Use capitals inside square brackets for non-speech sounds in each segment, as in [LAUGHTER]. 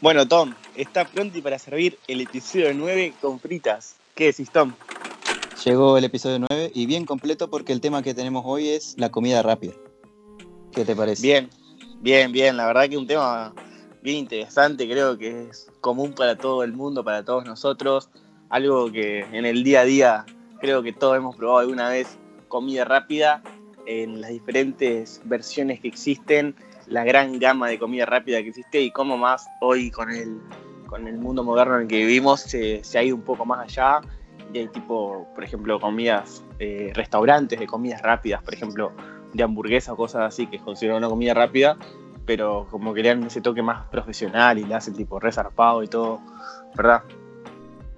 Bueno, Tom, está pronto para servir el episodio 9 con fritas. ¿Qué decís, Tom? Llegó el episodio 9 y bien completo porque el tema que tenemos hoy es la comida rápida. ¿Qué te parece? Bien, bien, bien. La verdad que un tema bien interesante, creo que es común para todo el mundo, para todos nosotros. Algo que en el día a día creo que todos hemos probado alguna vez comida rápida en las diferentes versiones que existen la gran gama de comida rápida que existe y cómo más hoy con el, con el mundo moderno en el que vivimos se, ha ido un poco más allá y hay tipo, por ejemplo, comidas, eh, restaurantes de comidas rápidas, por ejemplo, de hamburguesas o cosas así que es considerado una comida rápida, pero como que le dan ese toque más profesional y le hacen tipo resarpado y todo, ¿verdad?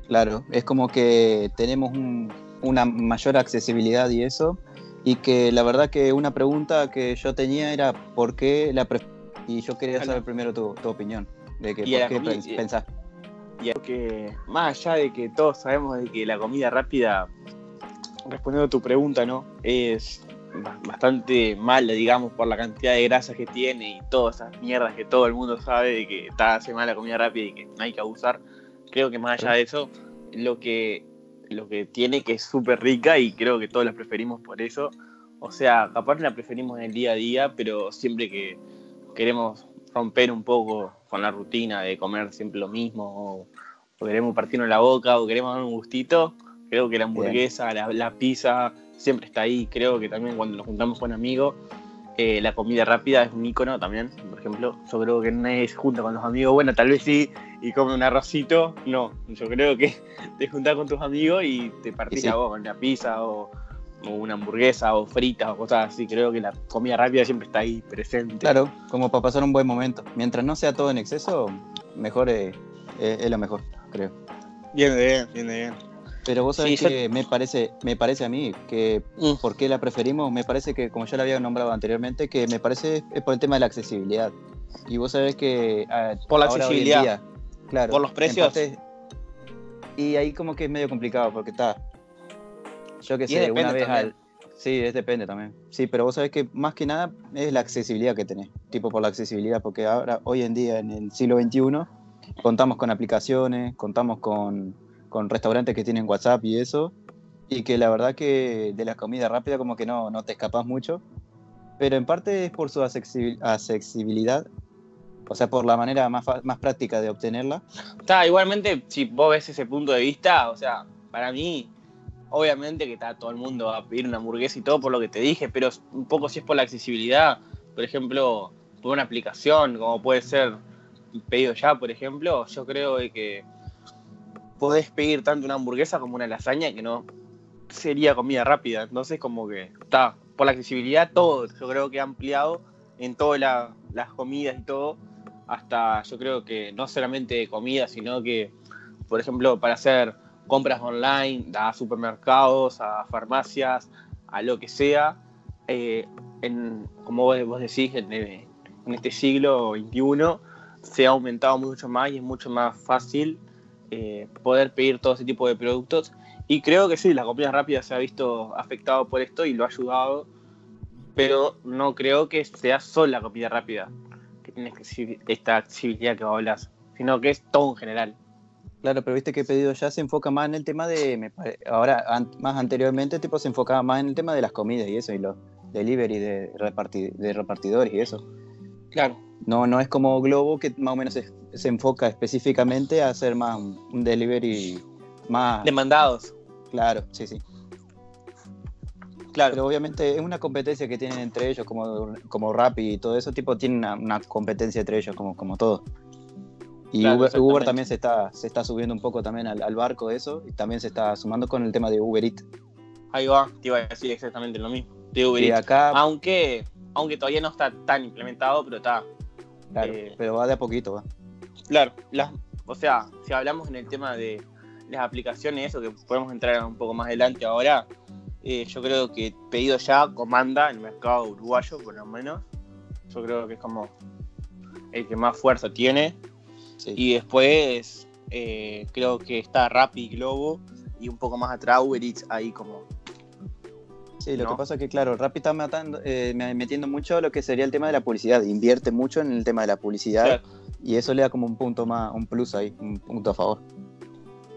Claro, es como que tenemos una mayor accesibilidad y eso, y que la verdad que una pregunta que yo tenía era por qué la y yo quería saber primero tu, opinión de que por qué pensás. y que más allá de que todos sabemos de que la comida rápida respondiendo a tu pregunta no es bastante mala digamos por la cantidad de grasas que tiene y todas esas mierdas que todo el mundo sabe de que está hace mal la comida rápida y que no hay que abusar creo que más allá de eso lo que lo que tiene que es súper rica y creo que todos la preferimos por eso. O sea, capaz la preferimos en el día a día, pero siempre que queremos romper un poco con la rutina de comer siempre lo mismo, o, queremos partirnos la boca, o queremos dar un gustito, creo que la hamburguesa, la, pizza, siempre está ahí. Creo que también cuando nos juntamos con amigos, eh, la comida rápida es un icono también. Por ejemplo, yo creo que nadie se junta con los amigos, bueno, tal vez sí, y come un arrocito. No, yo creo que [LAUGHS] te juntás con tus amigos y te partís a vos con una pizza o, una hamburguesa o fritas o cosas así. Creo que la comida rápida siempre está ahí presente. Claro, como para pasar un buen momento. Mientras no sea todo en exceso, mejor es, lo mejor, creo. Bien, bien, bien, bien. Pero vos sabés que me parece, me parece a mí que mm. por qué la preferimos, me parece que como ya la había nombrado anteriormente, que me parece es por el tema de la accesibilidad. Y vos sabés que ah, por la accesibilidad. Claro. Por los precios. y ahí como que es medio complicado porque está. Yo que sé, una vez al. Sí, es depende también. Sí, pero vos sabés que más que nada es la accesibilidad que tenés. Tipo por la accesibilidad, porque ahora, hoy en día, en el siglo XXI, contamos con aplicaciones, contamos con, con restaurantes que tienen WhatsApp y eso. Y que la verdad que de la comida rápida como que no, no te escapas mucho. Pero en parte es por su accesibilidad o sea, por la manera más, más práctica de obtenerla. Está, igualmente, si vos ves ese punto de vista, o sea, para mí, obviamente que está todo el mundo va a pedir una hamburguesa y todo por lo que te dije, pero un poco si es por la accesibilidad, por ejemplo, por una aplicación, como puede ser pedido ya, por ejemplo, yo creo que podés pedir tanto una hamburguesa como una lasaña que no sería comida rápida. Entonces, como que está, por la accesibilidad, todo, yo creo que ha ampliado en todas las comidas y todo hasta yo creo que no solamente comida, sino que, por ejemplo, para hacer compras online a supermercados, a farmacias, a lo que sea, eh, en, como vos, decís, en, este siglo XXI se ha aumentado mucho más y es mucho más fácil eh, poder pedir todo ese tipo de productos. Y creo que sí, la comida rápida se ha visto afectado por esto y lo ha ayudado, pero no creo que sea solo la comida rápida tiene esta accesibilidad que hablas, sino que es todo en general. Claro, pero viste que pedido ya se enfoca más en el tema de, ahora más anteriormente tipo se enfocaba más en el tema de las comidas y eso, y los delivery de, de repartidores y eso. Claro. No, no es como Globo que más o menos se, enfoca específicamente a hacer más un delivery más... Demandados. Claro, sí, sí. Claro. Pero obviamente es una competencia que tienen entre ellos, como, como Rappi y todo eso, tipo, tienen una, competencia entre ellos, como, como todo. Y Uber, también se está, se está subiendo un poco también al, barco de eso, y también se está sumando con el tema de Uber Eats. Ahí va, te iba a decir exactamente lo mismo. De Uber Acá, aunque, aunque todavía no está tan implementado, pero está. Claro, eh, pero va de a poquito, va. Claro, las, o sea, si hablamos en el tema de las aplicaciones, eso que podemos entrar un poco más adelante ahora, eh, yo creo que pedido ya comanda el mercado uruguayo, por lo menos. Yo creo que es como el que más fuerza tiene. Y después eh, creo que está Rappi Globo y un poco más atrás Uber Eats ahí como. Sí, lo que pasa es que, claro, Rappi está matando, eh, metiendo mucho lo que sería el tema de la publicidad. Invierte mucho en el tema de la publicidad. Y eso le da como un punto más, un plus ahí, un punto a favor.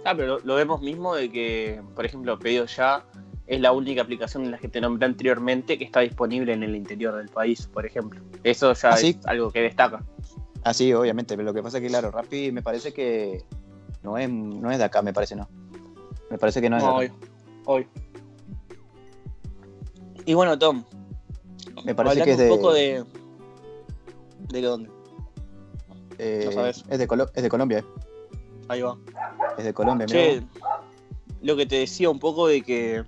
Ah, pero lo, vemos mismo de que, por ejemplo, Pedido Ya es la única aplicación en la que te nombré anteriormente que está disponible en el interior del país, por ejemplo. Eso ya ¿Ah, es algo que destaca. Ah, sí, obviamente, pero lo que pasa es que, claro, Rappi me parece que no es, no es de acá, me parece, no. Me parece que no es de acá. Hoy, hoy. Y bueno, Tom. Me parece que es de. un poco de. ¿De dónde? Eh, sabes? Es de, es de Colombia, eh. Ahí va. Es de Colombia, che, Lo que te decía un poco de que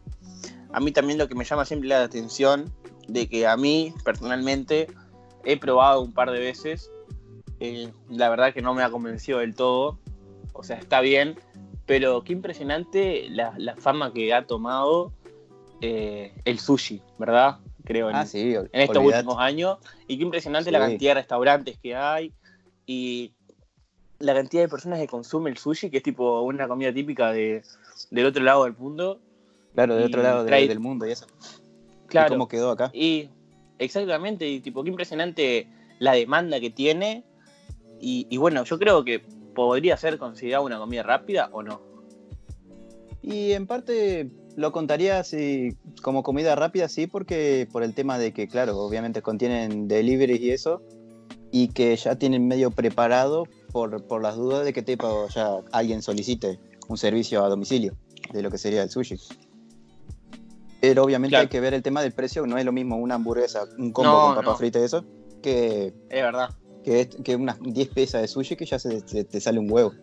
a mí también lo que me llama siempre la atención, de que a mí personalmente he probado un par de veces, eh, la verdad que no me ha convencido del todo, o sea, está bien, pero qué impresionante la, fama que ha tomado eh, el sushi, ¿verdad? Creo en, ah, en estos últimos años, y qué impresionante la cantidad de restaurantes que hay, y la cantidad de personas que consume el sushi, que es tipo una comida típica de, del otro lado del mundo. Claro, del otro lado del mundo y eso. Claro. cómo quedó acá. Y exactamente, y tipo, qué impresionante la demanda que tiene. Y, bueno, yo creo que podría ser considerado una comida rápida o no. Y en parte lo contaría así como comida rápida, sí, porque por el tema de que, claro, obviamente contienen deliveries y eso, y que ya tienen medio preparado por, las dudas de que tipo ya alguien solicite un servicio a domicilio de lo que sería el sushi. Pero obviamente hay que ver el tema del precio, no es lo mismo una hamburguesa, un combo con papa frita y eso, que... Es verdad. Que, que unas 10 pesas de sushi que ya se, te sale un huevo.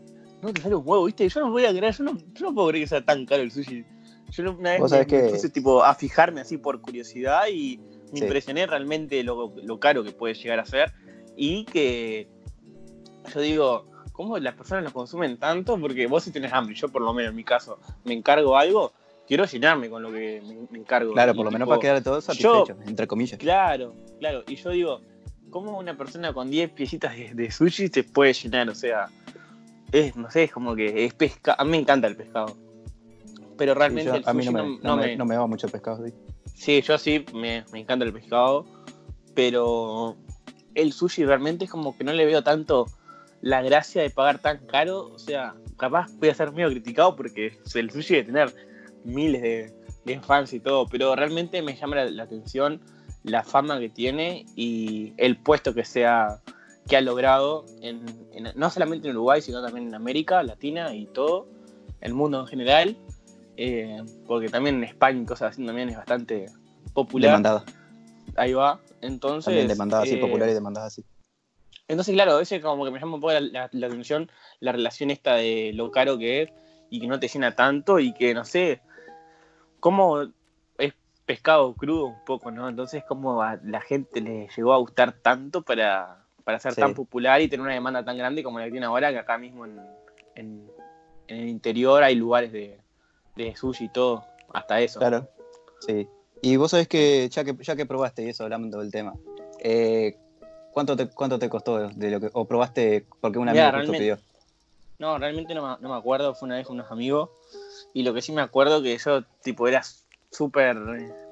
No te sale un huevo, ¿viste? Yo no voy a creer, yo no, yo no puedo creer que sea tan caro el sushi. Yo una vez me, que... puse tipo a fijarme así por curiosidad y me impresioné realmente lo, lo, caro que puede llegar a ser y que yo digo, ¿cómo las personas lo consumen tanto? Porque vos si tenés hambre, yo por lo menos en mi caso me encargo algo, quiero llenarme con lo que me, encargo. Claro, por lo menos para quedar todos satisfechos, entre comillas. Claro, claro. Y yo digo, ¿cómo una persona con 10 piecitas de, sushi se puede llenar? O sea, es, no sé, es como que es pesca. A mí me encanta el pescado. Pero realmente el a mí no me, no, me, va mucho el pescado. Sí, sí yo sí, me, me encanta el pescado. Pero el sushi realmente es como que no le veo tanto la gracia de pagar tan caro, o sea, capaz voy a ser medio criticado porque el sushi de tener miles de, fans y todo, pero realmente me llama la, atención la fama que tiene y el puesto que sea que ha logrado en, no solamente en Uruguay sino también en América Latina y todo el mundo en general eh, porque también en España y cosas así también es bastante popular. Demandada ahí va. Entonces también demandada así popular y demandada así entonces, claro, ese como que me llama un poco la, atención la relación esta de lo caro que es y que no te llena tanto y que, no sé, cómo es pescado crudo un poco, ¿no? Entonces, cómo a la gente le llegó a gustar tanto para, para ser tan popular y tener una demanda tan grande como la que tiene ahora, que acá mismo en, en, el interior hay lugares de, de sushi y todo, hasta eso. Claro, sí. Y vos sabés que ya que, ya que probaste eso, hablando del tema, eh, ¿Cuánto te, cuánto te costó de lo que, o probaste porque una amigo justo pidió? No, realmente no, me acuerdo, fue una vez con unos amigos. Y lo que sí me acuerdo que yo tipo era súper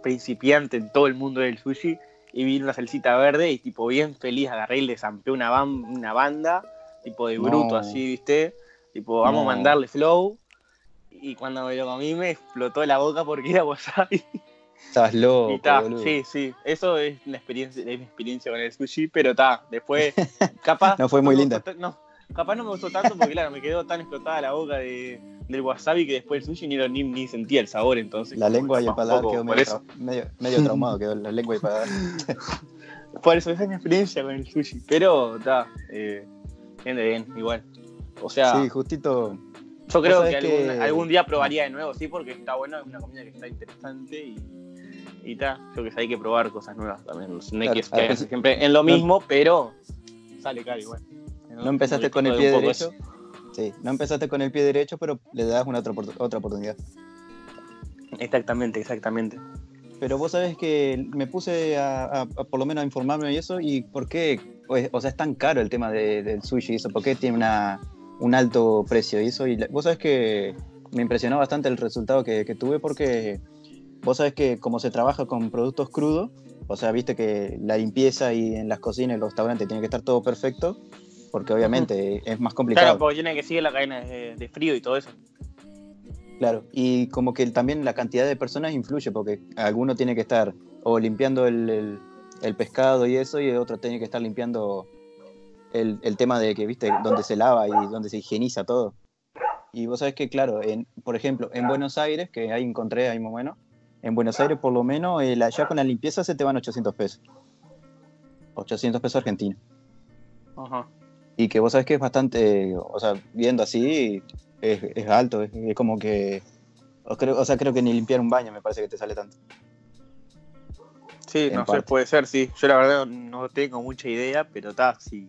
principiante en todo el mundo del sushi y vi una salsita verde y tipo bien feliz agarré y le una, una banda, tipo de bruto así, ¿viste? Tipo, vamos a mandarle flow. Y cuando me lo comí me explotó la boca porque era wasabi. Estabas loco. sí, sí. Eso es la experiencia, es mi experiencia con el sushi, pero está. Después, [LAUGHS] capaz. no fue muy linda. no, capaz no me gustó tanto porque, claro, me quedó tan explotada la boca de, del wasabi que después el sushi ni, ni, ni sentía el sabor, entonces. La lengua y el paladar quedó medio, medio, medio, [LAUGHS] traumado, quedó la lengua y el paladar. [LAUGHS] por eso, esa es mi experiencia con el sushi. Pero, está. Eh, bien, igual. O sea. Sí, justito. Yo creo que, Algún, algún, día probaría de nuevo, sí, porque está bueno, es una comida que está interesante y y ta, yo que hay que probar cosas nuevas también. No hay que siempre en lo mismo, pero sale caro igual. No, empezaste con el pie derecho. Sí, no empezaste con el pie derecho, pero le das una otra, otra oportunidad. Exactamente, exactamente. Pero vos sabés que me puse a, por lo menos a informarme y eso, y por qué, pues, o sea, es tan caro el tema del sushi y eso, por qué tiene una, un alto precio y eso, y vos sabés que me impresionó bastante el resultado que, que tuve porque vos sabés que como se trabaja con productos crudos, o sea, viste que la limpieza y en las cocinas y los restaurantes tiene que estar todo perfecto, porque obviamente es más complicado. Claro, porque tiene que seguir la cadena de, frío y todo eso. Claro, y como que también la cantidad de personas influye, porque alguno tiene que estar o limpiando el, pescado y eso, y otro tiene que estar limpiando el, tema de que, viste, donde se lava y donde se higieniza todo. Y vos sabés que, claro, en, por ejemplo, en Buenos Aires, que ahí encontré ahí más o menos, en Buenos Aires por lo menos, eh, ya con la limpieza se te van 800 pesos. 800 pesos argentinos. Ajá. Y que vos sabés que es bastante, o sea, viendo así, es, alto, es, como que, o, creo, o sea, creo que ni limpiar un baño me parece que te sale tanto. Sí, no sé, puede ser, sí. Yo la verdad no tengo mucha idea, pero está, si,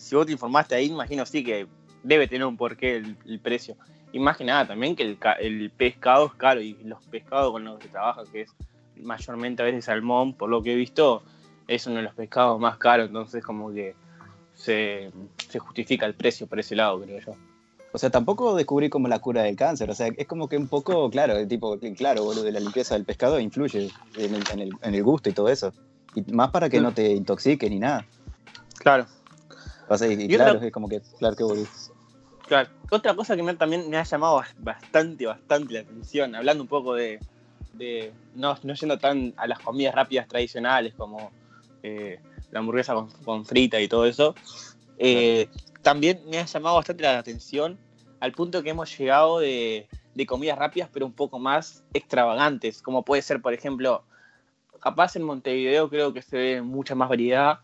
si vos te informaste ahí, imagino sí que debe tener un porqué el, precio. Y más que nada también que el, pescado es caro y los pescados con los que trabaja, que es mayormente a veces salmón, por lo que he visto, es uno de los pescados más caros, entonces como que se, justifica el precio por ese lado, creo yo. O sea, tampoco descubrí como la cura del cáncer. O sea, es como que un poco, claro, tipo, claro, boludo, de la limpieza del pescado influye en el, gusto y todo eso. Y más para que no te intoxiques ni nada. Claro. O sea, y, claro, es como que, claro que boludo. Claro. Otra cosa que también me ha llamado bastante, bastante la atención, hablando un poco de, no, no yendo tan a las comidas rápidas tradicionales como eh, la hamburguesa con, frita y todo eso, eh, también me ha llamado bastante la atención al punto que hemos llegado de, comidas rápidas pero un poco más extravagantes, como puede ser, por ejemplo, capaz en Montevideo creo que se ve mucha más variedad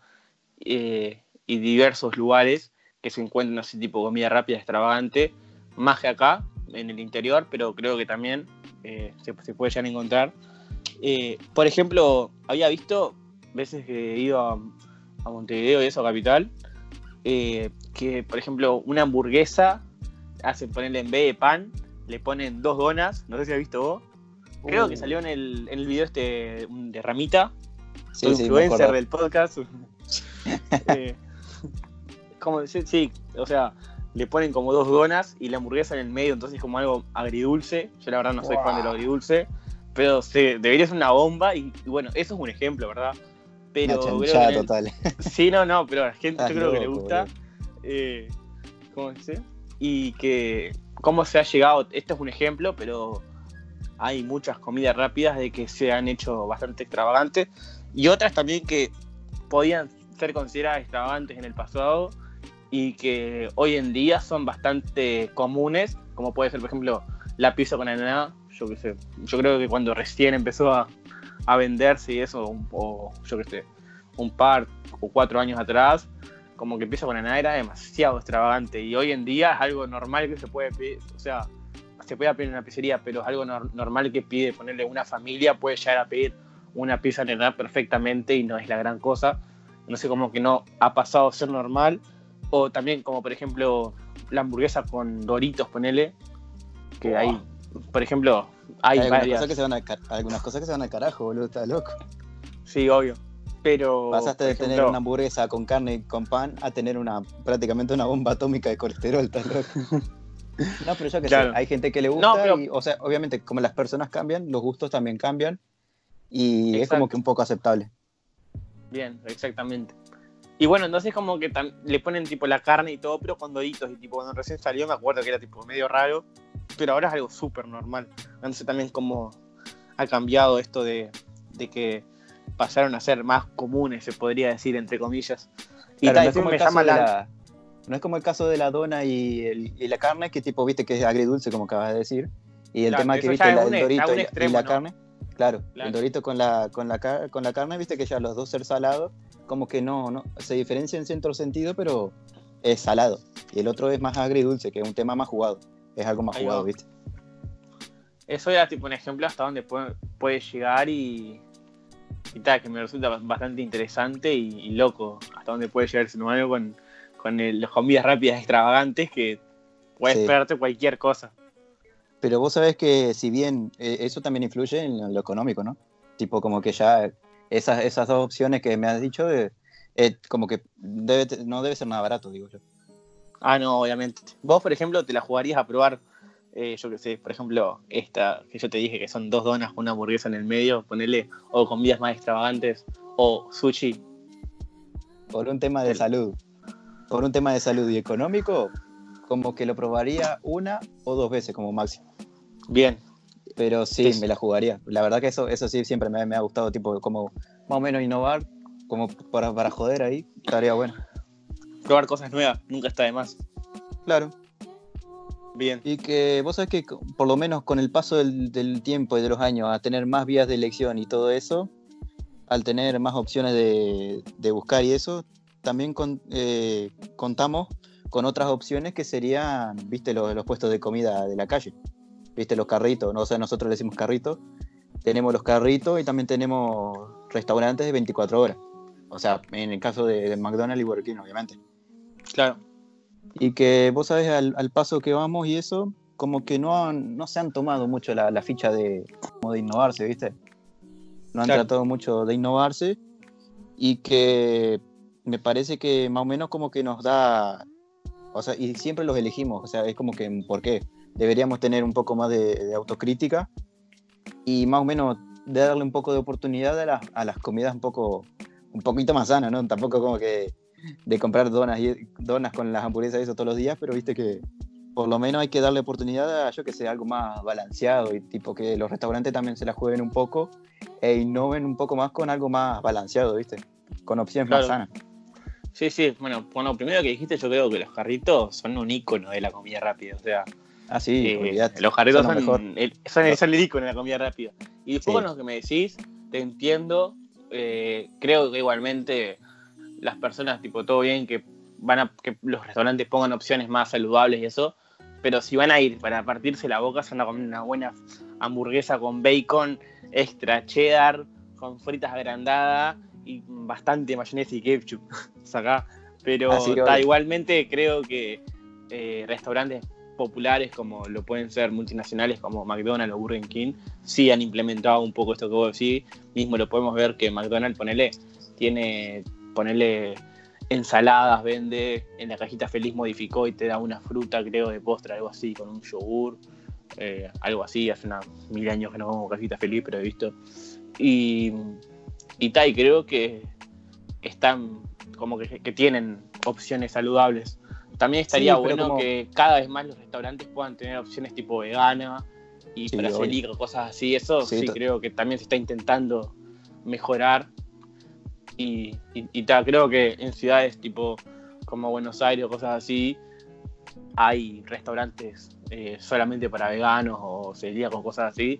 eh, y diversos lugares que se encuentran así tipo comida rápida extravagante, más que acá, en el interior, pero creo que también eh, se, puede llegar a encontrar. Eh, por ejemplo, había visto veces que he ido a, Montevideo y eso, capital, eh, que por ejemplo una hamburguesa, hacen ponerle en vez de pan, le ponen dos donas, no sé si has visto vos. Creo que uh. salió en el, en el video este de Ramita, sí, influencer del podcast. [LAUGHS] como sí, o sea, le ponen como dos donas y la hamburguesa en el medio, entonces como algo agridulce. Yo la verdad no soy fan de lo agridulce, pero se, debería ser una bomba y, bueno, eso es un ejemplo, ¿verdad? Pero una total. [LAUGHS] Sí, no, no, pero a la gente yo creo que le gusta. Eh, ¿Cómo dice? Y que cómo se ha llegado, esto es un ejemplo, pero hay muchas comidas rápidas de que se han hecho bastante extravagantes y otras también que podían ser consideradas extravagantes en el pasado y que hoy en día son bastante comunes, como puede ser, por ejemplo, la pizza con ananá. Yo sé, yo creo que cuando recién empezó a, venderse y eso, o yo qué sé, un par o cuatro años atrás, como que pizza con ananá era demasiado extravagante y hoy en día es algo normal que se puede pedir, o sea, se puede pedir una pizzería, pero es algo normal que pide ponerle una familia, puede llegar a pedir una pizza de ananá perfectamente y no es la gran cosa. No sé, como que no ha pasado a ser normal o también como por ejemplo la hamburguesa con doritos, ponele. Que hay, por ejemplo, hay, algunas, cosas que se van algunas cosas que se van al carajo, boludo, estás loco. Sí, obvio. Pero. Pasaste de tener una hamburguesa con carne y con pan a tener una prácticamente una bomba atómica de colesterol, estás loco. [LAUGHS] no, pero yo que sé, hay gente que le gusta y, o sea, obviamente, como las personas cambian, los gustos también cambian y es como que un poco aceptable. Bien, exactamente. Y bueno, entonces como que le ponen tipo la carne y todo, pero con doritos. Y tipo, cuando recién salió me acuerdo que era tipo medio raro, pero ahora es algo súper normal. Entonces también como ha cambiado esto de, que pasaron a ser más comunes, se podría decir, entre comillas. Y no, es como el caso de la, no es como el caso de la dona y, la carne, que tipo, viste, que es agridulce, como acabas de decir. Y el tema que viste, el dorito y, la carne. Claro, el dorito con la, con, la, con la carne, viste que ya los dos ser salados como que no, no, se diferencia en cierto sentido, pero es salado. Y el otro es más agridulce, que es un tema más jugado. Es algo más jugado, ¿viste? Eso era tipo un ejemplo hasta donde puede, llegar y, y tal, que me resulta bastante interesante y, loco. Hasta donde puede llegar ese humano con, con las comidas rápidas extravagantes que puede esperarte cualquier cosa. Pero vos sabés que si bien eh, eso también influye en lo económico, ¿no? Tipo como que ya esas, esas dos opciones que me has dicho, eh, como que debe, no debe ser nada barato, digo yo. Ah, no, obviamente. Vos, por ejemplo, te la jugarías a probar, eh, yo qué sé, por ejemplo, esta que yo te dije que son dos donas, una hamburguesa en el medio, ponerle, o comidas más extravagantes, o sushi. Por un tema de salud. por un tema de salud y económico, como que lo probaría una o dos veces como máximo. Bien. Pero sí, me la jugaría. La verdad que eso, eso sí siempre me, ha gustado, tipo, como más o menos innovar, como para, para joder ahí, estaría bueno. Probar cosas nuevas, nunca está de más. Claro. Bien. Y que vos sabés que por lo menos con el paso del, tiempo y de los años, a tener más vías de elección y todo eso, al tener más opciones de, buscar y eso, también eh, contamos con otras opciones que serían, viste, los, los, puestos de comida de la calle, viste, los carritos, ¿no? o sea, nosotros le decimos carritos, tenemos los carritos y también tenemos restaurantes de 24 horas, o sea, en el caso de, McDonald's y Burger King, obviamente. Claro. Y que vos sabés al, paso que vamos y eso, como que no, no se han tomado mucho la, ficha de, como de innovarse, viste. No han tratado mucho de innovarse y que me parece que más o menos como que nos da o sea, y siempre los elegimos, o sea, es como que, ¿por qué? Deberíamos tener un poco más de, autocrítica y más o menos darle un poco de oportunidad a las, a las comidas un poco, un poquito más sanas, ¿no? Tampoco como que de comprar donas, y, donas con las hamburguesas y eso todos los días, pero viste que por lo menos hay que darle oportunidad a, yo que sé, algo más balanceado y tipo que los restaurantes también se la jueguen un poco e innoven un poco más con algo más balanceado, viste, con opciones más sanas. Sí, sí, bueno, bueno, primero que dijiste, yo creo que los carritos son un icono de la comida rápida, o sea. Ah, sí, eh, los carritos son, el, son, el, icono de la comida rápida. Y después con lo que me decís, te entiendo, eh, creo que igualmente las personas, tipo, todo bien que van a que los restaurantes pongan opciones más saludables y eso, pero si van a ir para partirse la boca, se van a comer una buena hamburguesa con bacon, extra cheddar, con fritas agrandadas y bastante mayonesa y ketchup. [LAUGHS] Acá. Pero ah, igualmente creo que eh, restaurantes populares como lo pueden ser multinacionales como McDonald's o Burger King sí han implementado un poco esto que vos decís. Mismo lo podemos ver que McDonald's, ponele, tiene, ponele ensaladas, vende, en la cajita feliz modificó y te da una fruta, creo, de postre, algo así, con un yogur, eh, algo así. Hace unos mil años que no como cajita feliz, pero he visto. Y y Tai, creo que están como que, tienen opciones saludables. También estaría bueno que cada vez más los restaurantes puedan tener opciones tipo vegana y para o cosas así. Eso sí, creo que también se está intentando mejorar. Y, y, creo que en ciudades tipo como Buenos Aires o cosas así, hay restaurantes eh, solamente para veganos o celíacos, cosas así,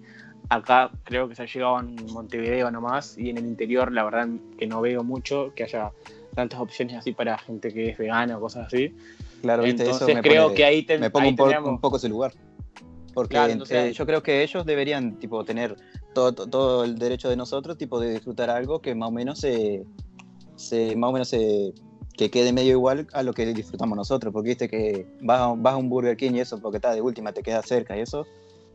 Acá creo que se ha llegado en Montevideo nomás y en el interior la verdad que no veo mucho que haya tantas opciones así para gente que es vegana o cosas así. Claro, Entonces eso creo que ahí me pongo un, poco ese lugar. Porque yo creo que ellos deberían tipo tener todo, todo, el derecho de nosotros tipo de disfrutar algo que más o menos se, se más o menos se que quede medio igual a lo que disfrutamos nosotros, porque viste que vas vas a un Burger King y eso, porque está de última, te queda cerca y eso,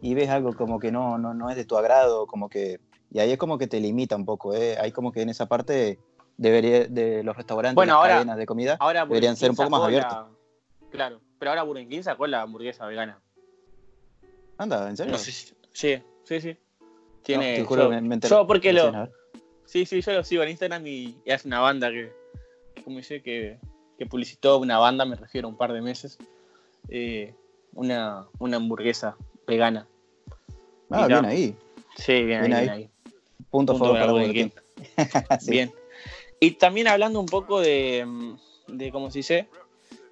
y ves algo como que no, no, no es de tu agrado, como que... Y ahí es como que te limita un poco, ¿eh? Hay como que en esa parte debería, de los restaurantes, bueno, las cadenas de comida, deberían ser un poco más abiertos. Claro, pero ahora Burger King sacó la hamburguesa vegana. Anda, ¿en serio? sí, sí, sí. Tiene, no, juro, yo, me, yo porque lo... Sí, sí, yo lo sigo en Instagram y, hace una banda que, como dice, que, que, publicitó una banda, me refiero a un par de meses, eh, una, una hamburguesa vegana. Ah, bien ahí. Sí, bien, ahí, Punto, Punto favor [LAUGHS] Bien. Y también hablando un poco de, de, ¿cómo se dice?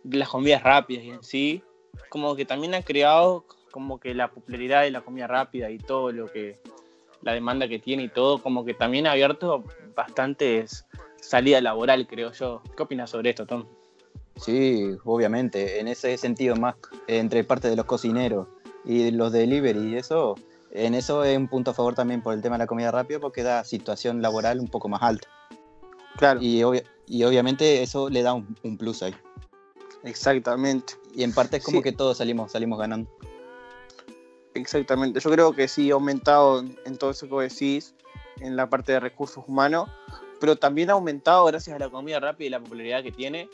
Las comidas rápidas y en sí, como que también ha creado como que la popularidad de la comida rápida y todo lo que, la demanda que tiene y todo, como que también ha abierto bastantes salida laboral, creo yo. ¿Qué opinas sobre esto, Tom? Sí, obviamente, en ese sentido más entre parte de los cocineros y los delivery y eso, en eso es un punto a favor también por el tema de la comida rápida porque da situación laboral un poco más alta. Claro. Y, y obviamente eso le da un, plus ahí. Exactamente. Y en parte es como que todos salimos, salimos ganando. Exactamente. Yo creo que sí ha aumentado en todo eso que decís, en la parte de recursos humanos, pero también ha aumentado gracias a la comida rápida y la popularidad que tiene.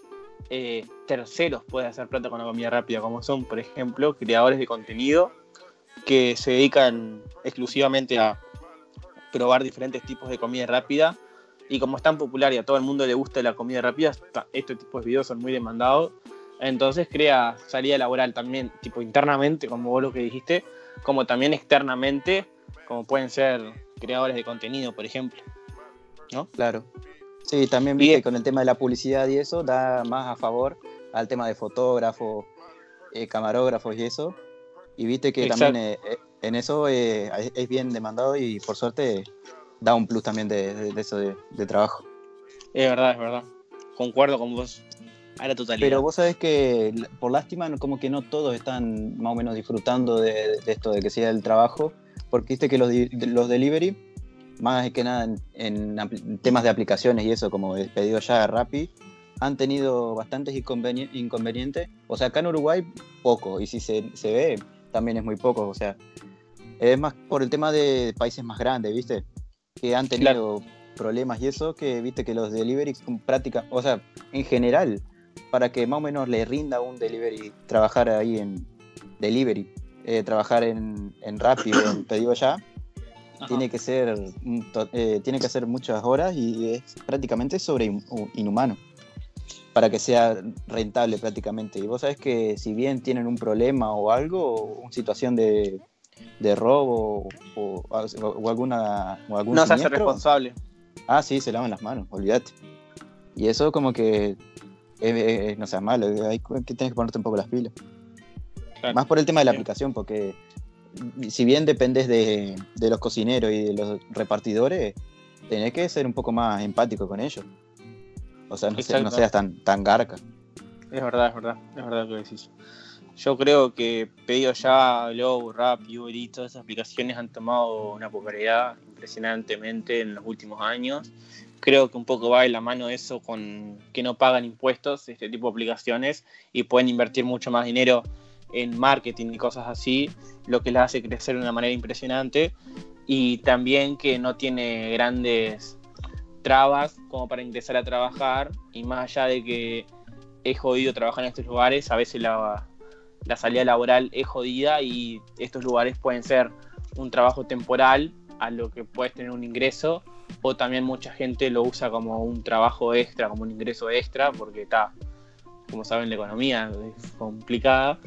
Eh, terceros pueden hacer plata con la comida rápida, como son, por ejemplo, creadores de contenido que se dedican exclusivamente a probar diferentes tipos de comida rápida y como es tan popular y a todo el mundo le gusta la comida rápida, este tipo de videos son muy demandados. Entonces crea salida laboral también, tipo internamente, como vos lo que dijiste, como también externamente, como pueden ser creadores de contenido, por ejemplo. ¿No? Claro. Sí, también viste con el tema de la publicidad y eso, da más a favor al tema de fotógrafos, eh, camarógrafos y eso. Y viste que también eh, eh, en eso es bien demandado y por suerte da un plus también de, eso de, trabajo. Es verdad, es verdad. Concuerdo con vos a la totalidad. Pero vos sabés que, por lástima, como que no todos están más o menos disfrutando de, esto de que sea el trabajo, porque viste que los, los delivery, más que nada en, temas de aplicaciones y eso, como pedido ya Rappi, han tenido bastantes inconvenientes. O sea, acá en Uruguay, poco, y si se, se ve, también es muy poco. O sea, es más por el tema de países más grandes, ¿viste? que han tenido problemas y eso, que viste que los delivery práctica, o sea, en general, para que más o menos le rinda un delivery, trabajar ahí en delivery, eh, trabajar en, en rápido, en pedido ya, tiene que ser eh, tiene que hacer muchas horas y es prácticamente sobre inhumano para que sea rentable prácticamente. Y vos sabés que si bien tienen un problema o algo, una situación de de robo o, alguna o algún no se hace responsable. Ah sí se lavan las manos olvídate. Y eso como que no sea malo hay que tienes que ponerte un poco las pilas. Más por el tema de la aplicación porque si bien dependes de, los cocineros y de los repartidores tenés que ser un poco más empático con ellos. O sea no, seas tan tan garca. Es verdad es verdad es verdad lo que decís. Yo creo que Pedido Ya, Globo, Rap, Uber y todas esas aplicaciones han tomado una popularidad impresionantemente en los últimos años. Creo que un poco va de la mano eso con que no pagan impuestos este tipo de aplicaciones y pueden invertir mucho más dinero en marketing y cosas así, lo que las hace crecer de una manera impresionante. Y también que no tiene grandes trabas como para ingresar a trabajar y más allá de que he jodido trabajar en estos lugares, a veces la, la salida laboral es jodida y estos lugares pueden ser un trabajo temporal a lo que puedes tener un ingreso o también mucha gente lo usa como un trabajo extra, como un ingreso extra, porque está, como saben, la economía es complicada.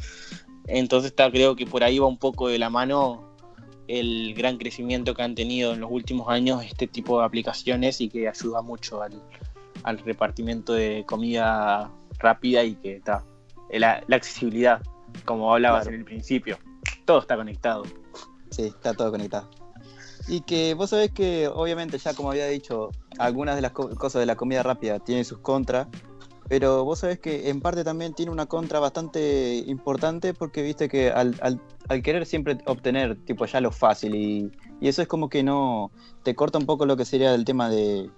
Entonces está, creo que por ahí va un poco de la mano el gran crecimiento que han tenido en los últimos años este tipo de aplicaciones y que ayuda mucho al, repartimiento de comida rápida y que está, la accesibilidad como hablabas en el principio. Todo está conectado. Sí, está todo conectado. Y que vos sabés que, obviamente, ya como había dicho, algunas de las cosas de la comida rápida tienen sus contras, pero vos sabés que en parte también tiene una contra bastante importante porque viste que al, querer siempre obtener tipo ya lo fácil y, eso es como que no te corta un poco lo que sería el tema de,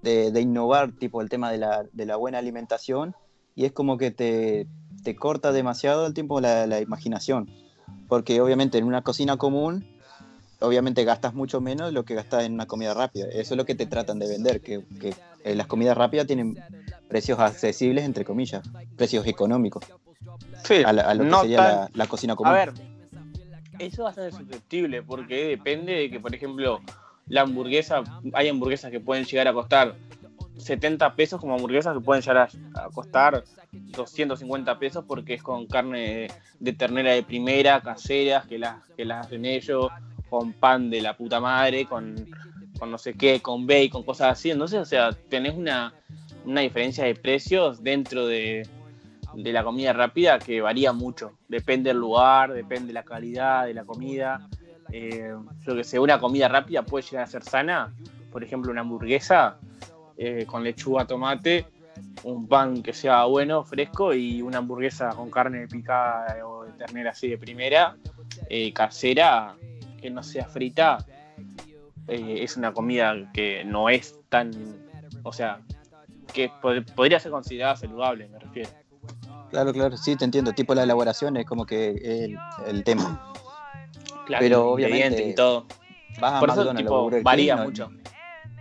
de, innovar, tipo el tema de la, de la buena alimentación y es como que te, te corta demasiado el tiempo la, la imaginación. Porque obviamente en una cocina común, obviamente gastas mucho menos de lo que gastas en una comida rápida. Eso es lo que te tratan de vender, que, que eh, las comidas rápidas tienen precios accesibles, entre comillas, precios económicos. Sí, a, lo que sería la, cocina común. A ver, eso es bastante susceptible, porque depende de que, por ejemplo, la hamburguesa, hay hamburguesas que pueden llegar a costar 70 pesos como hamburguesas que pueden llegar a, costar 250 pesos porque es con carne de, ternera de primera, caseras, que las, que las hacen ellos, con pan de la puta madre, con, no sé qué, con bacon, cosas así. Entonces, o sea, tenés una, diferencia de precios dentro de, la comida rápida que varía mucho. Depende del lugar, depende de la calidad de la comida. Eh, yo que sé, una comida rápida puede llegar a ser sana. Por ejemplo, una hamburguesa eh, con lechuga, tomate, un pan que sea bueno, fresco y una hamburguesa con carne picada o de ternera así de primera, eh, casera, que no sea frita, eh, es una comida que no es tan, o sea, que podría ser considerada saludable, me refiero. Claro, claro, sí, te entiendo. Tipo la elaboración es como que el, el tema. Claro, pero obviamente y todo. Por eso tipo, varía mucho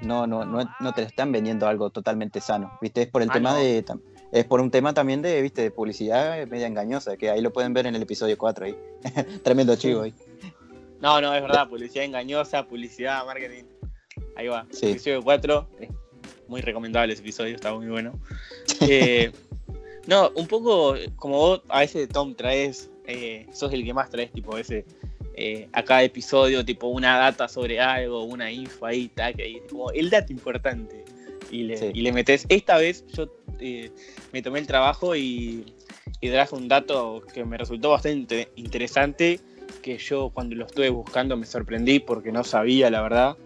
no, no, no, no te están vendiendo algo totalmente sano, ¿viste? Es por el ah, tema de es por un tema también de, ¿viste? de publicidad media engañosa, que ahí lo pueden ver en el episodio 4 ahí. [LAUGHS] Tremendo chivo ahí. No, no, es verdad, publicidad engañosa, publicidad, marketing. Ahí va. Episodio 4. muy recomendable ese episodio, está muy bueno. Eh, [LAUGHS] no, un poco como vos a veces, Tom, traes, eh, sos el que más traes, tipo, ese. Eh, a cada episodio, tipo, una data sobre algo, una info ahí, tac, ahí, como el dato importante. Y le, y le metes. Esta vez yo me tomé el trabajo y, y traje un dato que me resultó bastante interesante que yo cuando lo estuve buscando me sorprendí porque no sabía, la verdad,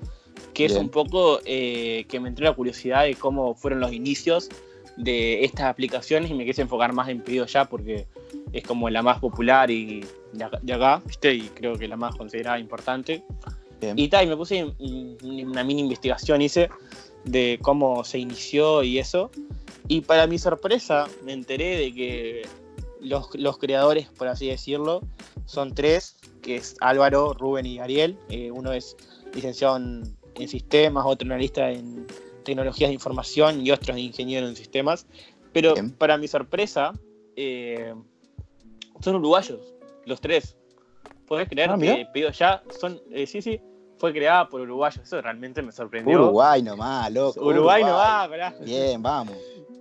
que es un poco eh, que me entró la curiosidad de cómo fueron los inicios de estas aplicaciones y me quise enfocar más en pedido ya porque es como la más popular y de acá, ¿viste? Y creo que la más considerada importante. Y tal, y me puse una mini investigación, hice de cómo se inició y eso. Y para mi sorpresa me enteré de que los, los creadores, por así decirlo, son tres que es Álvaro, Rubén y Ariel. Eh, uno es licenciado en, sistemas, otro analista en tecnologías de información y otro es ingeniero en sistemas. Pero para mi sorpresa, eh, son uruguayos, los tres. ¿Podés creer ah, que Pido Ya son, eh, sí, sí, fue creada por uruguayos? Eso realmente me sorprendió. Uruguay nomás, loco. Uruguay, nomás, ¿verdad? Bien, vamos.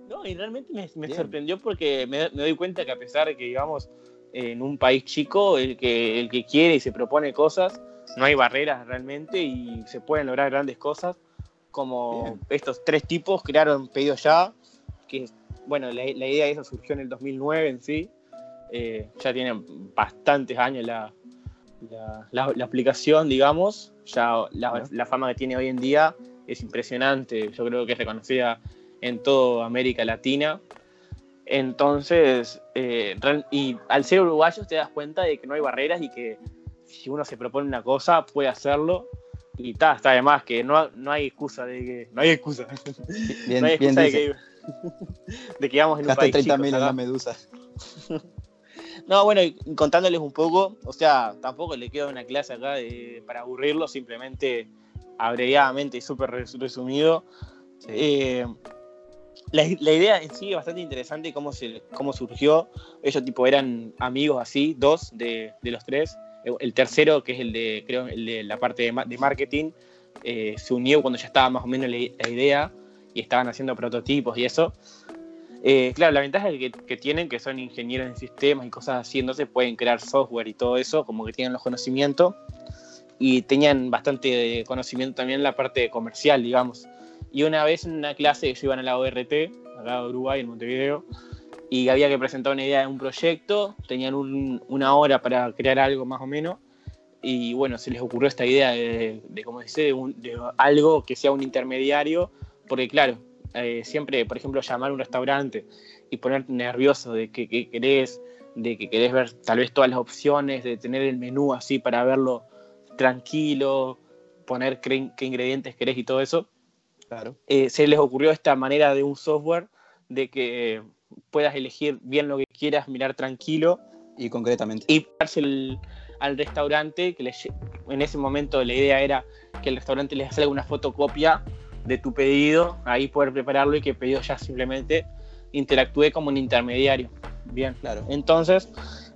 No, y realmente me, sorprendió porque me, me, doy cuenta que a pesar de que, digamos, en un país chico, el que, el que quiere y se propone cosas, no hay barreras realmente y se pueden lograr grandes cosas, como estos tres tipos crearon Pedido Ya, que bueno, la, idea de eso surgió en el 2009 en sí, eh, ya tiene bastantes años la, la, aplicación, digamos, ya la, fama que tiene hoy en día es impresionante, yo creo que es reconocida en toda América Latina. Entonces, eh, y al ser uruguayos te das cuenta de que no hay barreras y que si uno se propone una cosa puede hacerlo. Y está, está además que no, no hay excusa de que. No hay excusa. [LAUGHS] Bien, no hay excusa de, que, [LAUGHS] de que vamos en un país 30 mil en la medusa. [LAUGHS] No, bueno, contándoles un poco, o sea, tampoco le queda una clase acá de, para aburrirlo, simplemente abreviadamente y súper resumido. Eh, la, idea en sí es bastante interesante cómo, se, cómo surgió. Ellos tipo eran amigos así, dos de, los tres. El tercero, que es el de, creo, el de la parte de, marketing, eh, se unió cuando ya estaba más o menos la, idea y estaban haciendo prototipos y eso. Eh, claro, la ventaja que, que, tienen, que son ingenieros en sistemas y cosas así, pueden crear software y todo eso, como que tienen los conocimientos. Y tenían bastante conocimiento también en la parte comercial, digamos. Y una vez en una clase, ellos iban a la ORT, acá de Uruguay, en Montevideo, y había que presentar una idea de un proyecto, tenían una hora para crear algo más o menos, y bueno, se les ocurrió esta idea de, como dice, de, algo que sea un intermediario, porque claro, eh, siempre, por ejemplo, llamar a un restaurante y ponerte nervioso de que, querés, de que querés ver tal vez todas las opciones, de tener el menú así para verlo tranquilo, poner qué ingredientes querés y todo eso, Claro. Eh, se les ocurrió esta manera de un software de que puedas elegir bien lo que quieras, mirar tranquilo. Y concretamente. Y al restaurante, que en ese momento la idea era que el restaurante les haga una fotocopia de tu pedido, ahí poder prepararlo y que el pedido ya simplemente interactúe como un intermediario. Bien, claro. Entonces,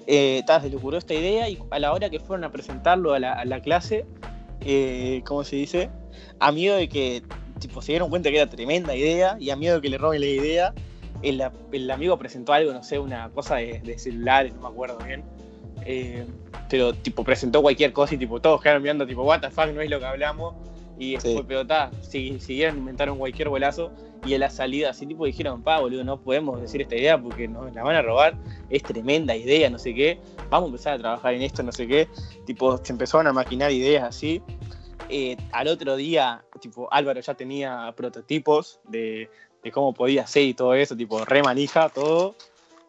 eh, se les ocurrió esta idea y a la hora que fueron a presentarlo a la, clase, eh, ¿cómo se dice? A miedo de que tipo, se dieron cuenta que era tremenda idea y a miedo de que le roben la idea, el, amigo presentó algo, no sé, una cosa de, celulares, no me acuerdo bien. Eh, pero tipo presentó cualquier cosa y tipo todos quedaron mirando tipo what the fuck no es lo que hablamos y después pero está siguieron inventaron cualquier bolazo y en la salida así tipo dijeron pa boludo no podemos decir esta idea porque nos la van a robar es tremenda idea no sé qué vamos a empezar a trabajar en esto no sé qué tipo se empezaron a maquinar ideas así eh, al otro día, tipo, Álvaro ya tenía prototipos de, cómo podía ser y todo eso, tipo, re manija, todo.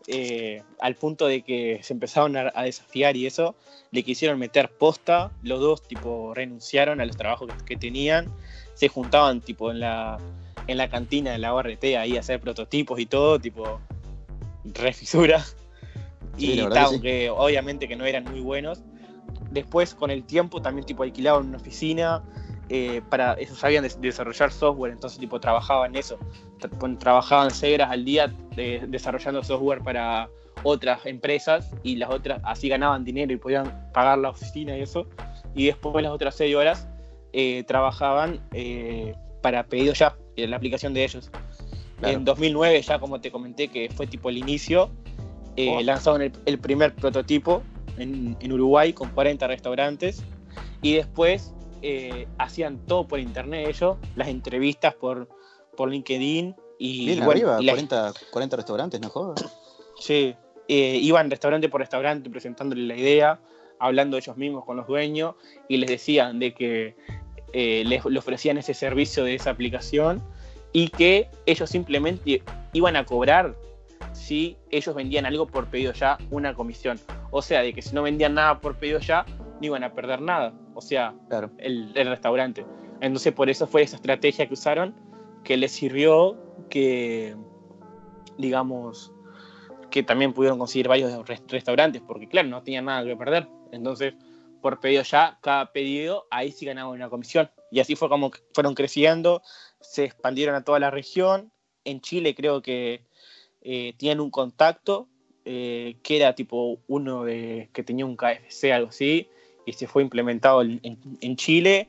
Eh, al punto de que se empezaron a, desafiar y eso, le quisieron meter posta, los dos tipo renunciaron a los trabajos que, tenían, se juntaban tipo en la, en la cantina de la ORT ahí a hacer prototipos y todo, tipo re fisura. y aunque obviamente que no eran muy buenos, Después, con el tiempo, también tipo alquilaban una oficina. Eh, para eso sabían desarrollar software, entonces tipo trabajaban eso. Trabajaban cegas al día desarrollando software para otras empresas y las otras así ganaban dinero y podían pagar la oficina y eso. Y después las otras seis horas eh, trabajaban para pedido ya, en la aplicación de ellos. En 2009, ya como te comenté, que fue tipo el inicio, oh. lanzaron el, primer prototipo en, en, Uruguay con 40 restaurantes y después hacían todo por internet ellos, las entrevistas por, por LinkedIn y... Bien, arriba, 40, 40 restaurantes, ¿no jodas? Sí, eh, iban restaurante por restaurante presentándole la idea, hablando ellos mismos con los dueños y les decían de que eh, les, ofrecían ese servicio de esa aplicación y que ellos simplemente iban a cobrar si ellos vendían algo por pedido ya una comisión. O sea, de que si no vendían nada por pedido ya, no iban a perder nada. O sea, el, el, restaurante. Entonces, por eso fue esa estrategia que usaron que les sirvió que, digamos, que también pudieron conseguir varios restaurantes, porque claro, no tenían nada que perder. Entonces, por pedido ya, cada pedido, ahí sí ganaban una comisión. Y así fue como fueron creciendo, se expandieron a toda la región. En Chile creo que eh, tienen un contacto eh, que era tipo uno de, que tenía un KFC, algo así, y se fue implementado en, en Chile.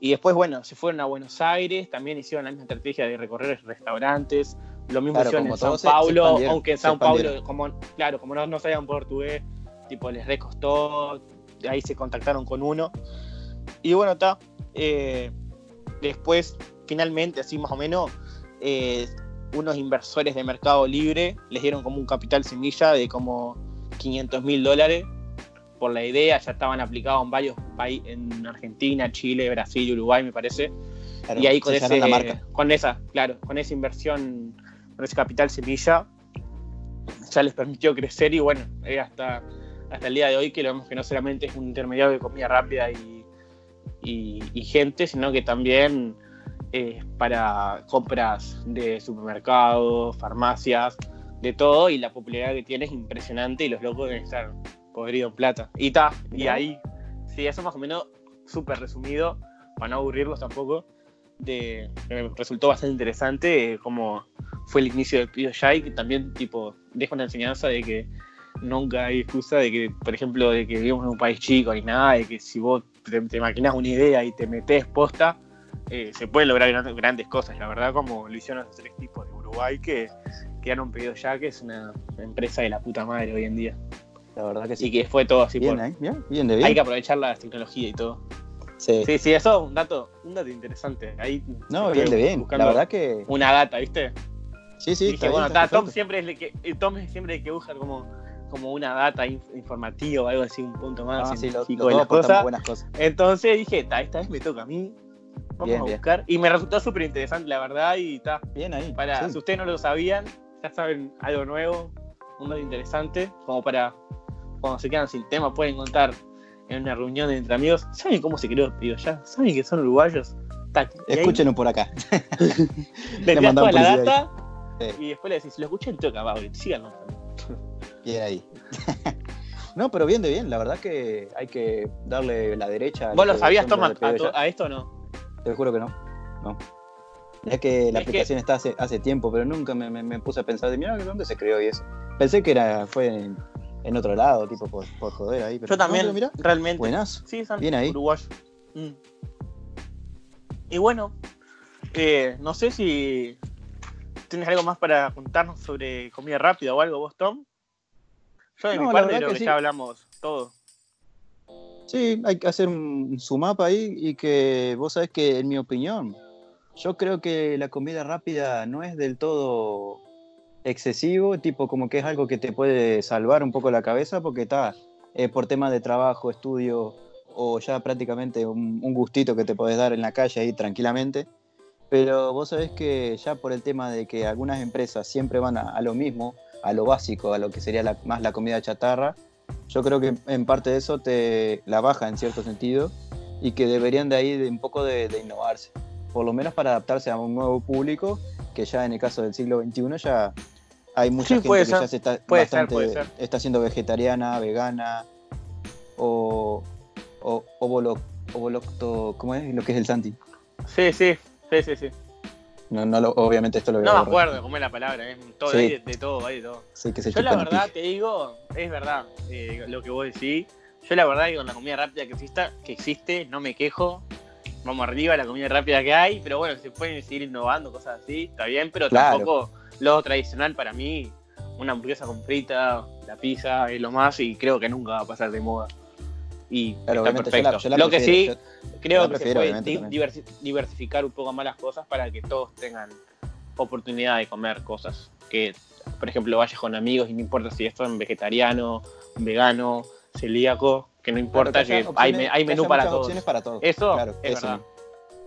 Y después, bueno, se fueron a Buenos Aires, también hicieron la misma estrategia de recorrer restaurantes, lo mismo hicieron en Sao Paulo, aunque en Sao Paulo, como, claro, como no, no sabían portugués, tipo les recostó, ahí se contactaron con uno. Y bueno, está. Eh, después, finalmente, así más o menos, eh, unos inversores de Mercado Libre les dieron como un capital semilla de como 500 mil dólares por la idea, ya estaban aplicados en varios países, en Argentina, Chile, Brasil, Uruguay, me parece. y ahí con, ese, con esa, claro, con esa inversión ese capital semilla, ya les permitió crecer y bueno, hasta, hasta el día de hoy que lo vemos que no solamente es un intermediario de comida rápida y, y, gente, sino que también para compras de supermercados, farmacias, de todo, y la popularidad que tiene es impresionante y los locos deben estar podridos en plata. Y ta, y ahí, sí, eso más o menos súper resumido, para no aburrirlos tampoco, de, me resultó bastante interesante como fue el inicio del y que también tipo deja una enseñanza de que nunca hay excusa de que, por ejemplo, de que vivimos en un país chico ni nada, de que si vos te, te maquinas una idea y te metes posta, eh, se pueden lograr grandes, cosas, la verdad, como lo hicieron los tres tipos de Uruguay que, que han pedido ya, que es una empresa de la puta madre hoy en día. La verdad que sí. Y que fue todo así bien, por... bien, bien de bien. Hay que aprovechar la tecnología y todo. Sí. sí, sí, eso es un dato, un dato interesante. Ahí no, bien de bien. La verdad que. Una data, ¿viste? Sí, sí. Dije, bueno, Tom siempre es el que, eh, Tom es siempre el que busca como, como una data informativa o algo así, un punto más ah, sí, lo, buenas cosas. Entonces dije, esta vez me toca a mí. Vamos a buscar. Y me resultó súper interesante, la verdad, y está. Bien ahí. Para, si ustedes no lo sabían, ya saben algo nuevo, un dato interesante, como para cuando se quedan sin tema, pueden contar en una reunión entre amigos. ¿Saben cómo se creó el ya? ¿Saben que son uruguayos? Escúchenlo por acá. [LAUGHS] Le toda la data y después le decís, lo escuché en toca, va, síganlo. [LAUGHS] Bien ahí. [LAUGHS] no, pero bien de bien, la verdad que hay que darle la derecha. ¿Vos lo sabías, Tomás, a, esto o no? Te juro que no. No. Es que la aplicación está hace, hace tiempo, pero nunca me, me, puse a pensar de, mira, ¿dónde se creó y eso? Pensé que era, fue en, otro lado, tipo por, por joder ahí. Pero Yo también, realmente. Buenas. Sí, son Bien ahí. uruguayo. Mm. Y bueno, eh, no sé si ¿Tienes algo más para contarnos sobre comida rápida o algo vos, Tom? Yo de mi parte creo que, ya hablamos todo. Sí, hay que hacer un, su mapa ahí y que vos sabés que en mi opinión, yo creo que la comida rápida no es del todo excesivo, tipo como que es algo que te puede salvar un poco la cabeza porque está eh, por temas de trabajo, estudio o ya prácticamente un, gustito que te podés dar en la calle ahí tranquilamente. Pero vos sabés que ya por el tema de que algunas empresas siempre van a, lo mismo, a lo básico, a lo que sería más la comida chatarra, yo creo que en parte de eso te la baja en cierto sentido y que deberían de ahí de un poco de, innovarse, por lo menos para adaptarse a un nuevo público, que ya en el caso del siglo XXI ya hay mucha gente que ya se está, bastante, está siendo vegetariana, vegana o, o, o ¿cómo es lo que es el Santi? Sí, sí, Sí, sí, sí. No, no obviamente esto lo No me acuerdo cómo es la palabra, es todo, hay de, todo, hay de todo. Yo la verdad te digo, es verdad eh, lo que vos decís. Yo la verdad que con la comida rápida que exista, que existe, no me quejo. vamos arriba, la comida rápida que hay, pero bueno, se pueden seguir innovando, cosas así, está bien, pero tampoco lo tradicional para mí, una hamburguesa con frita, la pizza es lo más y creo que nunca va a pasar de moda. Y está perfecto. lo que sí, creo que se puede diversificar un poco más las cosas para que todos tengan oportunidad de comer cosas. Que, por ejemplo, vayas con amigos y no importa si esto es vegetariano, vegano, celíaco, que no importa, que, hay, menú para todos. para todos. Eso es verdad.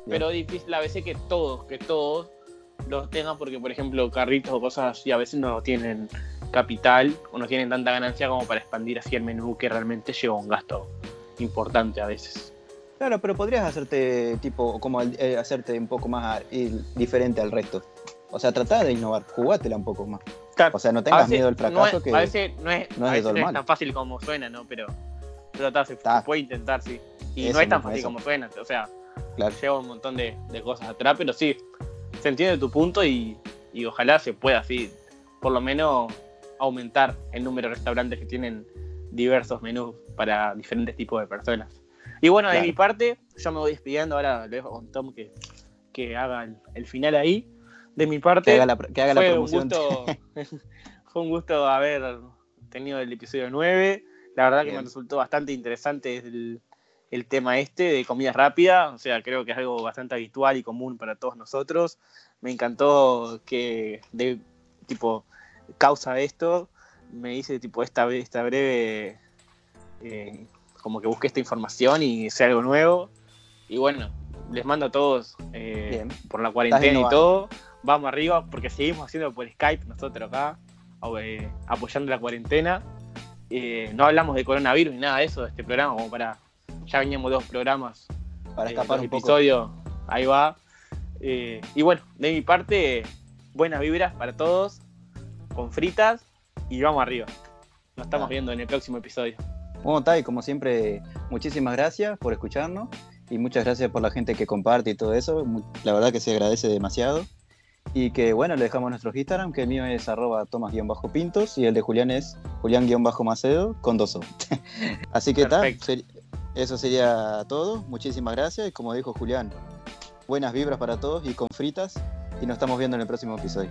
Pero difícil a veces que todos, que todos los tengan porque, por ejemplo, carritos o cosas así a veces no tienen capital o no tienen tanta ganancia como para expandir así el menú que realmente lleva un gasto importante a veces. Claro, pero podrías hacerte tipo como eh, hacerte un poco más diferente al resto. O sea, tratar de innovar, jugátela un poco más. O sea, no tengas miedo al fracaso que a veces no es, tan fácil como suena, ¿no? Pero, se, puede intentar, sí. Y no es tan fácil como suena, o sea, lleva un montón de, cosas atrás, pero sí, se entiende tu punto y, ojalá se pueda así, por lo menos aumentar el número de restaurantes que tienen diversos menús para diferentes tipos de personas. Y bueno, de mi parte, yo me voy despidiendo, ahora le dejo con Tom que, que haga el, final ahí. De mi parte, que haga la, que haga fue, la promoción. Un gusto, [LAUGHS] fue un gusto haber tenido el episodio 9. La verdad que me resultó bastante interesante el, el tema este de comida rápida, o sea, creo que es algo bastante habitual y común para todos nosotros. Me encantó que de tipo causa esto, me hice tipo esta, esta breve eh, como que busque esta información y sea algo nuevo. Y bueno, les mando a todos eh, por la cuarentena y todo. Vamos arriba porque seguimos haciendo por Skype nosotros acá, eh, apoyando la cuarentena. no hablamos de coronavirus ni nada de eso de este programa, como para ya veníamos dos programas para escapar un episodio, ahí va. Y bueno, de mi parte, buenas vibras para todos, con fritas y vamos arriba. Nos estamos viendo en el próximo episodio. Bueno, Tai, como siempre, muchísimas gracias por escucharnos y muchas gracias por la gente que comparte y todo eso. La verdad que se agradece demasiado. Y que bueno, le dejamos nuestro Instagram, que el mío es arroba tomas-pintos y el de Julián es julián-macedo con dos O. [LAUGHS] Así que tal, eso sería todo. Muchísimas gracias. Y como dijo Julián, buenas vibras para todos y con fritas. Y nos estamos viendo en el próximo episodio.